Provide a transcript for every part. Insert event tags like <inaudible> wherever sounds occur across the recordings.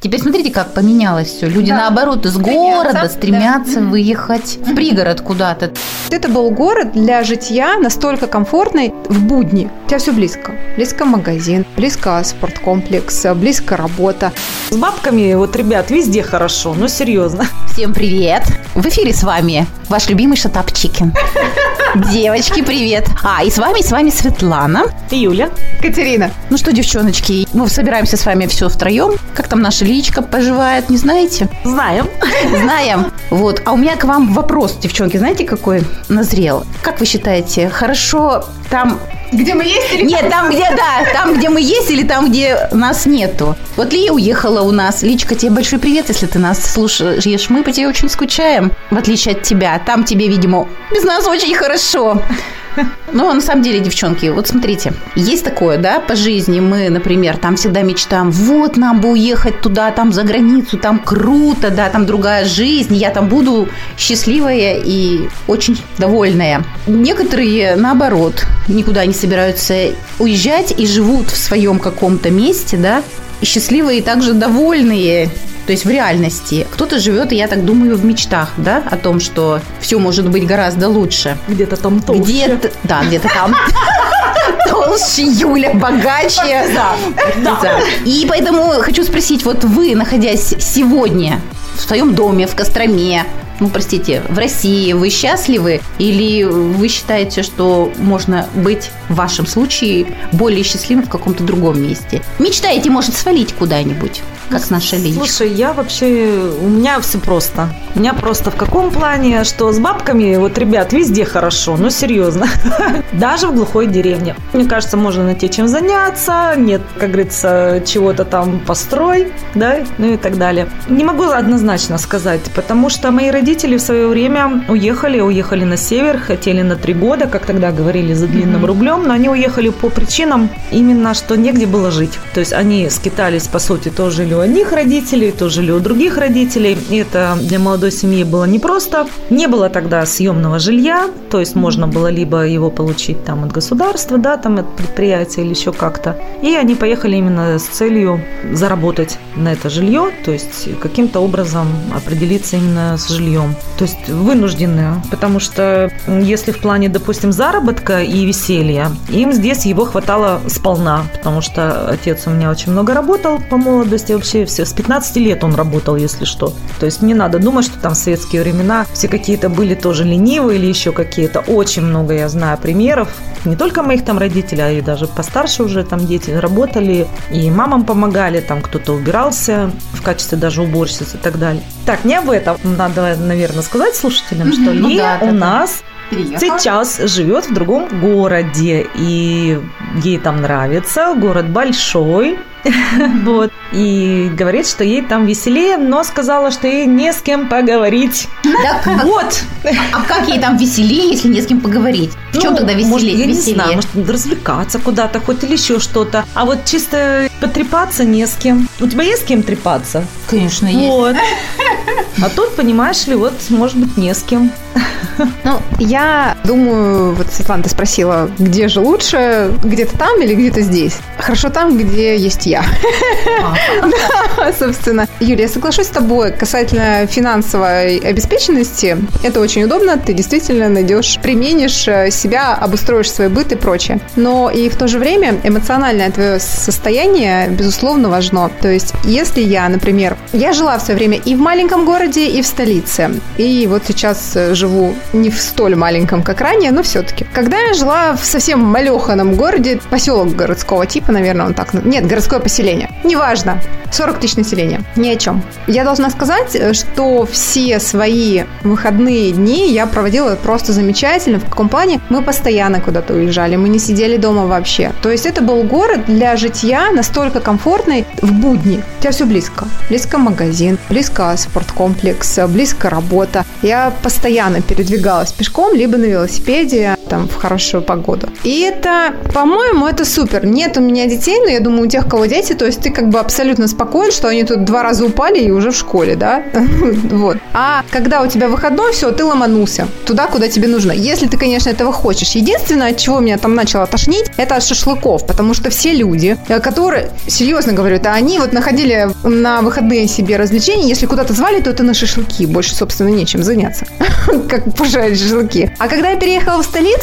Теперь смотрите, как поменялось все. Люди, Да. наоборот, из Стремятся, города стремятся да. выехать в пригород куда-то. Это был город для житья настолько комфортный в будни. У тебя все близко. Близко магазин, близко спорткомплекс, близко работа. С бабками, вот, ребят, везде хорошо, ну, серьезно. Всем привет! В эфире с вами ваш любимый Шатап Чикен. Девочки, привет! А, и с вами, с вами Светлана. Юля. Катерина, Ну что, девчоночки, мы собираемся с вами все втроем. Как там наша личка поживает, не знаете? Знаем. Знаем. Вот. А у меня к вам вопрос, девчонки, знаете, какой назрел? Как вы считаете, хорошо там... где мы есть или Нет, там, где, да, там, где мы есть или там, где нас нету. Вот Лия уехала у нас. Личка, тебе большой привет, если ты нас слушаешь. Мы по тебе очень скучаем, в отличие от тебя. Там тебе, видимо, без нас очень хорошо. Ну, на самом деле, девчонки, вот смотрите, есть такое, да, по жизни. Мы, например, там всегда мечтаем, вот нам бы уехать туда, там за границу, там круто, да, там другая жизнь, я там буду счастливая и очень довольная. Некоторые, наоборот, никуда не собираются уезжать и живут в своем каком-то месте, да, счастливые и также довольные. То есть в реальности. Кто-то живет, я так думаю, в мечтах, да, о том, что все может быть гораздо лучше. Где-то там толще. Где-то, да, где-то там. <laughs> Толще, Юля, богаче. Да, да. И поэтому хочу спросить, вот вы, находясь сегодня в своем доме, в Костроме, ну, простите, в России, вы счастливы? Или вы считаете, что можно быть в вашем случае более счастливым в каком-то другом месте? Мечтаете, может, свалить куда-нибудь, как наша Лилечка? Слушай, я вообще, у меня все просто. У меня просто в каком плане, что с бабками, вот, ребят, везде хорошо, ну, серьезно. <laughs> Даже в глухой деревне. Мне кажется, можно найти чем заняться, нет, как говорится, чего-то там построй, да, ну и так далее. Не могу однозначно сказать, потому что мои родители в свое время уехали, уехали на север, хотели на три года, как тогда говорили, за длинным рублем, но они уехали по причинам именно, что негде было жить. То есть они скитались, по сути, то жили у одних родителей, то жили у других родителей. И это для молодой семьи было непросто. Не было тогда съемного жилья, то есть можно было либо его получить там от государства, да, там от предприятия или еще как-то. И они поехали именно с целью заработать на это жилье, то есть каким-то образом определиться именно с жильем. То есть вынуждены, потому что если в плане, допустим, заработка и веселья, им здесь его хватало сполна, потому что отец у меня очень много работал по молодости, вообще все с 15 лет он работал, если что. То есть не надо думать, что там в советские времена все какие-то были тоже ленивые или еще какие-то. Очень много я знаю примеров, не только моих там родителей, а и даже постарше уже там дети работали, и мамам помогали, там кто-то убирался в качестве даже уборщицы и так далее. Так, не об этом надо, наверное, сказать слушателям, что Ну Лия да, да, у да. Нас сейчас живет в другом городе, и ей там нравится, город большой, <laughs> вот, и говорит, что ей там веселее, но сказала, что ей не с кем поговорить. Так <laughs> Вот. А как ей там веселее, если не с кем поговорить? В чем Ну, тогда веселее? Может, я не знаю, может, развлекаться куда-то, хоть или еще что-то. А вот чисто потрепаться не с кем. У тебя есть с кем трепаться? Конечно, есть. Вот. <laughs> А тут, понимаешь ли, вот, может быть, не с кем. Ну, я думаю, вот, Светлана, ты спросила, где же лучше, где-то там или где-то здесь? Хорошо там, где есть я. <laughs> Да, собственно. Юлия, я соглашусь с тобой касательно финансовой обеспеченности. Это очень удобно, ты действительно найдешь, применишь э, себя, обустроишь свой быт и прочее. Но и в то же время эмоциональное твое состояние, безусловно, важно. То есть, если я, например, я жила в свое время и в маленьком городе, и в столице. И вот сейчас э, живу не в столь маленьком, как ранее, но все-таки. Когда я жила в совсем малеханом городе, поселок городского типа, наверное, он так... Нет, городское поселение. Неважно. 40 тысяч населения. Ни о чем. Я должна сказать, э, что все свои выходные дни я проводила просто замечательно. В каком плане? Мы постоянно куда-то уезжали, мы не сидели дома вообще. То есть это был город для житья настолько комфортный в будни. У тебя все близко. Близко магазин, близко спорткомплекс, близко работа. Я постоянно передвигалась пешком, либо на велосипеде. Там в хорошую погоду. И это, по-моему, это супер. Нет у меня детей, но я думаю, у тех, кого дети, то есть ты как бы абсолютно спокоен, что они тут два раза упали и уже в школе, да? <laughs> Вот. А когда у тебя выходной, все, ты ломанулся туда, куда тебе нужно. Если ты, конечно, этого хочешь. Единственное, от чего меня там начало тошнить, это от шашлыков, потому что все люди, э, которые, серьезно говорю, это они вот находили на выходные себе развлечения, если куда-то звали, то это на шашлыки. Больше, собственно, нечем заняться, <laughs> как пожарить шашлыки. А когда я переехала в столицу,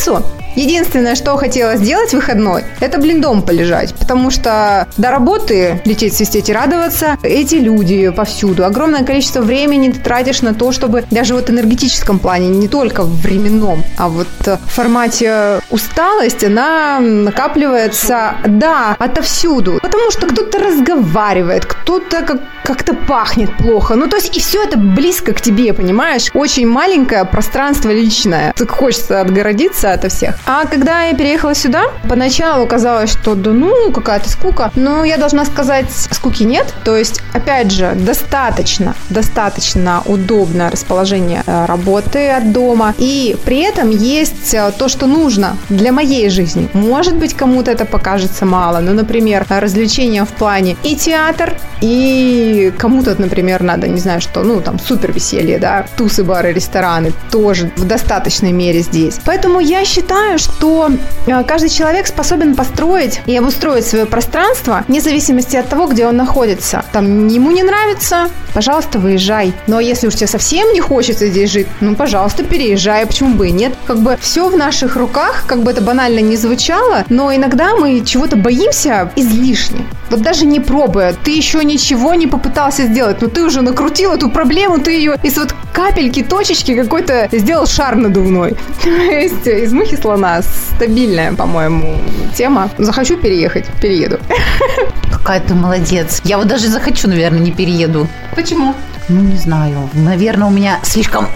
Единственное, что хотела сделать выходной, это, блин, дом полежать. Потому что до работы лететь, свистеть и радоваться, эти люди повсюду. Огромное количество времени ты тратишь на то, чтобы даже вот в энергетическом плане, не только в временном, а вот в формате усталости, она накапливается, да, отовсюду. Потому что кто-то разговаривает, кто-то как, как-то пахнет плохо. Ну, то есть, и все это близко к тебе, понимаешь? Очень маленькое пространство личное. Так хочется отгородиться от всех. А когда я переехала сюда, поначалу казалось, что да ну, какая-то скука. Но я должна сказать, скуки нет. То есть, опять же, достаточно, достаточно удобное расположение э, работы от дома. И при этом есть э, то, что нужно для моей жизни. Может быть, кому-то это покажется мало. Ну, например, развлечения в плане и театр, и кому-то, например, надо, не знаю, что, ну, там, супер веселье, да, тусы, бары, рестораны тоже в достаточной мере здесь. Поэтому я считаю, что э, каждый человек способен построить и обустроить свое пространство вне зависимости от того, где он находится. Там ему не нравится, пожалуйста, выезжай. Но если уж тебе совсем не хочется здесь жить, ну, пожалуйста, переезжай, почему бы и нет. Как бы все в наших руках, как бы это банально не звучало, но иногда мы чего-то боимся излишне. Вот даже не пробуя, ты еще ничего не попытался сделать, но ты уже накрутил эту проблему, ты ее из вот капельки, точечки какой-то сделал шар надувной. <laughs> То есть из мухи слона стабильная, по-моему, тема. Захочу переехать, перееду. <laughs> Какая ты молодец. Я вот даже захочу, наверное, не перееду. Почему? Ну, не знаю. Наверное, у меня слишком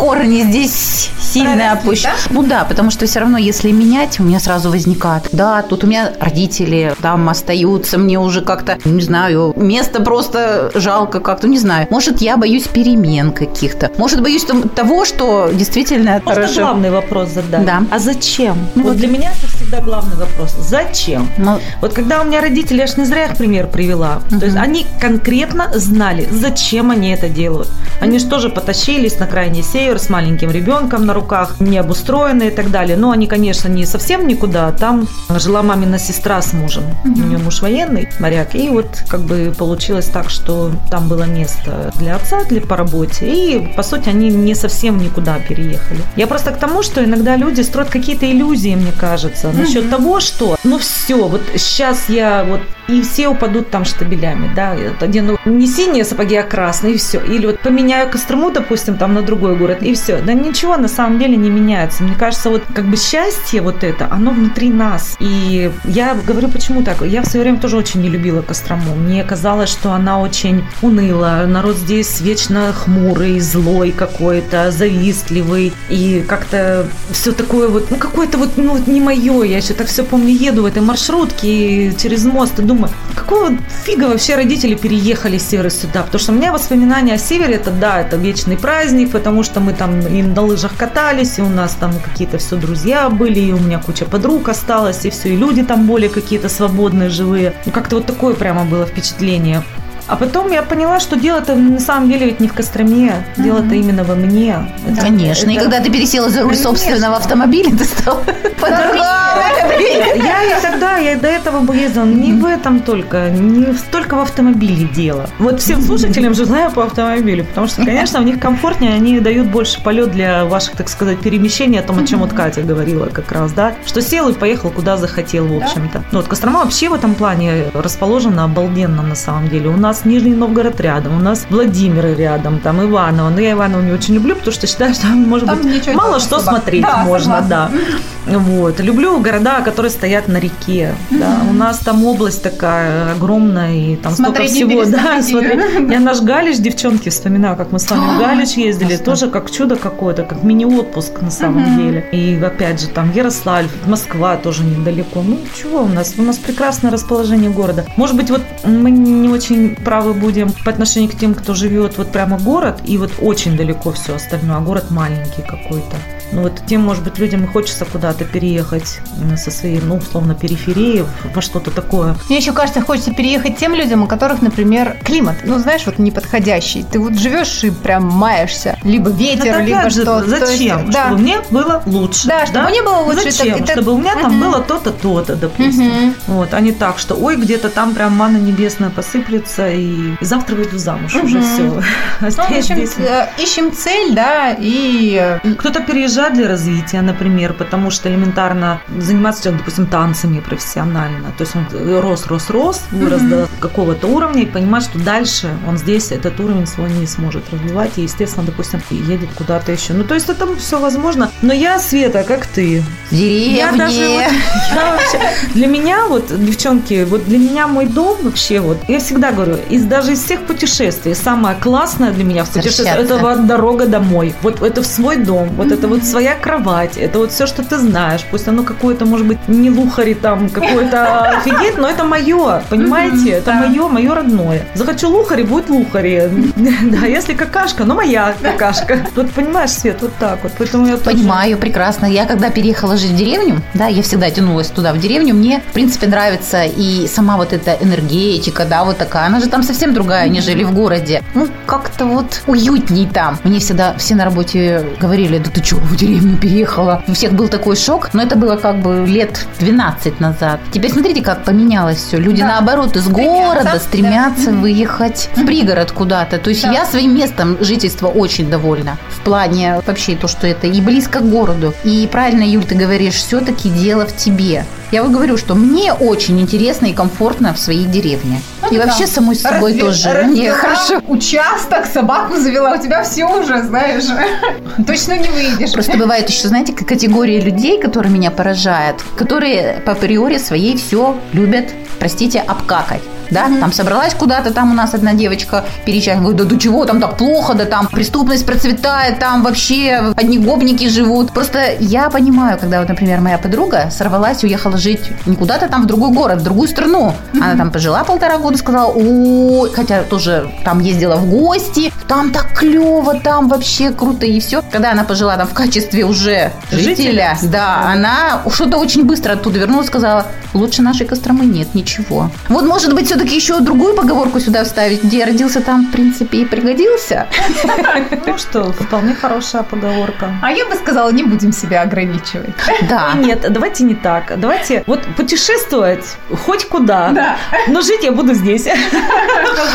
корни здесь сильно опущены. Да? Ну да, потому что все равно, если менять, у меня сразу возникает. Да, тут у меня родители там остаются, мне уже как-то, не знаю, место просто жалко как-то, не знаю. Может, я боюсь перемен каких-то. Может, боюсь того, что действительно Можно хорошо. главный вопрос задать? Да. А зачем? Ну, вот для меня это всегда главный вопрос. Зачем? Ну, вот когда у меня родители, я ж не зря их пример привела. Угу. То есть они конкретно знали, зачем они это делают. Они же тоже потащились на крайний север, север с маленьким ребенком на руках, не обустроены и так далее. Но они, конечно, не совсем никуда. Там жила мамина сестра с мужем. Угу. У нее муж военный, моряк. И вот как бы получилось так, что там было место для отца, для по работе. И, по сути, они не совсем никуда переехали. Я просто к тому, что иногда люди строят какие-то иллюзии, мне кажется, угу. насчет того, что, ну все, вот сейчас я вот и все упадут там штабелями, да, одену не синие сапоги, а красные, и все. Или вот поменяю Кострому, допустим, там на другой город, и все. Да ничего на самом деле не меняется. Мне кажется, вот как бы счастье вот это, оно внутри нас. И я говорю, почему так? Я в свое время тоже очень не любила Кострому. Мне казалось, что она очень уныла. Народ здесь вечно хмурый, злой какой-то, завистливый. И как-то все такое вот, ну какое-то вот, ну вот не мое. Я еще так все помню, еду в этой маршрутке через мост и думаю, какого фига вообще родители переехали с севера сюда? Потому что у меня воспоминания о севере, это да, это вечный праздник, потому что мы там и на лыжах катались, и у нас там какие-то все друзья были, и у меня куча подруг осталось, и все, и люди там более какие-то свободные, живые. Ну, как-то вот такое прямо было впечатление. А потом я поняла, что дело-то на самом деле ведь не в Костроме, mm-hmm. дело-то именно во мне. Это, Конечно. Это... И когда ты пересела за руль Конечно. собственного автомобиля, ты стала Я и тогда, я до этого ездила не в этом только, не столько в автомобиле дело. Вот всем слушателям желаю по автомобилю, потому что, конечно, у них комфортнее, они дают больше полет для ваших, так сказать, перемещений, о том, о чем вот Катя говорила как раз, да, что сел и поехал куда захотел, в общем-то. Ну вот Кострома вообще в этом плане расположена обалденно на самом деле. У нас Нижний Новгород рядом, у нас Владимир рядом, там Иваново. Но я Иваново не очень люблю, потому что считаю, что может там быть, мало что смотреть да, можно, согласна. да. Вот. Люблю в города, которые стоят на реке. Да. У нас там область такая огромная, и там Смотреть столько всего. Да, смотри. Я наш Галич, девчонки, вспоминаю, как мы с вами в Галич ездили. Тоже как чудо какое-то, как мини-отпуск на самом деле. И опять же, там Ярославль, Москва тоже недалеко. Ну, чего у нас? У нас прекрасное расположение города. Может быть, вот мы не очень правы будем по отношению к тем, кто живет вот прямо город, и вот очень далеко все остальное, а город маленький какой-то. Ну вот тем, может быть, людям и хочется куда-то переехать со своей, ну, условно, периферии во что-то такое. Мне еще кажется, хочется переехать тем людям, у которых, например, климат, ну, знаешь, вот неподходящий. Ты вот живешь и прям маешься. Либо ветер, Это либо что-то. То есть, Зачем? да. Чтобы мне было лучше. Да, чтобы мне было лучше, Зачем? так Чтобы у меня там Мгм. было то-то, то-то, допустим. Мгм. Вот, а не так, что ой, где-то там прям манна небесная посыплется, и, и завтра выйду замуж уже Мгм. все. Ну, в общем, здесь э, ищем цель, да, и Кто-то переезжает для развития, например, потому что элементарно заниматься, человек, допустим, танцами профессионально. То есть он рос, рос, рос, вырос Мгм. до какого-то уровня и понимает, что дальше он здесь этот уровень свой не сможет развивать. И, естественно, допустим, едет куда-то еще. Ну, то есть это все возможно. Но я, Света, как ты, я даже вот, <laughs> я вообще- для меня вот, девчонки, вот для меня мой дом вообще вот, я всегда говорю, из даже из всех путешествий самое классное для меня в путешествии это вот дорога домой, вот это в свой дом, вот это вот своя кровать, это вот все, что ты знаешь, пусть оно какое-то может быть не лухари там какое-то <laughs> офигеть, но это мое, понимаете, это мое, мое родное. Захочу лухари, будет лухари, <laughs> да, если какашка, ну моя какашка. Вот понимаешь, Свет, вот так вот, поэтому я Понимаю прекрасно. Я когда переехала жить в деревню, да, я всегда тянулась туда, в деревню, мне, в принципе, нравится и сама вот эта энергетика, да, вот такая. Она же там совсем другая, нежели в городе. Ну, как-то вот уютней там. Мне всегда все на работе говорили, да ты чего в деревню переехала? У всех был такой шок, но это было как бы лет 12 назад. Теперь смотрите, как поменялось все. Люди, Да. наоборот, из Стремятся, города да. стремятся выехать в пригород куда-то. То есть Да. я своим местом жительства очень довольна. В плане вообще то, что это и близко к городу. И правильно, Юль, ты говоришь, все-таки дело в тебе. Я вот говорю, что мне очень интересно и комфортно в своей деревне. И вообще самой с собой Разве- тоже. развела Мне хорошо. Участок, собаку завела, у тебя все уже, знаешь. <laughs> Точно не выйдешь. Просто бывает еще, знаете, категория людей, которые меня поражают, которые по априори своей все любят, простите, обкакать. Да, там собралась куда-то, там у нас одна девочка переезжает, говорит, да до чего там так плохо, да там преступность процветает, там вообще одни гопники живут. Просто я понимаю, когда вот, например, моя подруга сорвалась, уехала жить не куда-то там в другой город, в другую страну. Она там пожила полтора года, сказала, ой, хотя тоже там ездила в гости, там так клево, там вообще круто и все. Когда она пожила там в качестве уже Жителя? жителя, да, она что-то очень быстро оттуда вернулась, сказала, лучше нашей Костромы нет, ничего. Вот, может быть, все-таки еще другую поговорку сюда вставить, где родился, там, в принципе, и пригодился. Ну что, вполне хорошая поговорка. А я бы сказала, не будем себя ограничивать. Да. Нет, давайте не так. Давайте вот путешествовать хоть куда. Да. Но жить я буду здесь.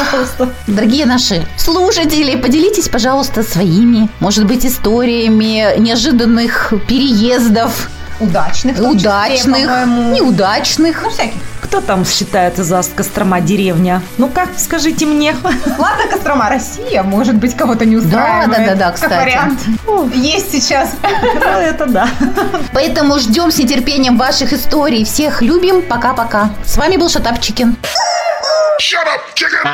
Пожалуйста. Дорогие наши слушатели, поделитесь, пожалуйста, своими, может быть, историями неожиданных переездов, Удачных. числе, удачных, по-моему. неудачных. Ну, всяких. Кто там считает из вас Кострома деревня? Ну как, скажите мне. Ладно, Кострома, Россия, может быть, кого-то не устраивает. да, да, да, Как кстати. вариант. Есть сейчас. Ну это да. Поэтому ждем с нетерпением ваших историй. Всех любим. Пока-пока. С вами был Шатап Чикен. Shut up, chicken!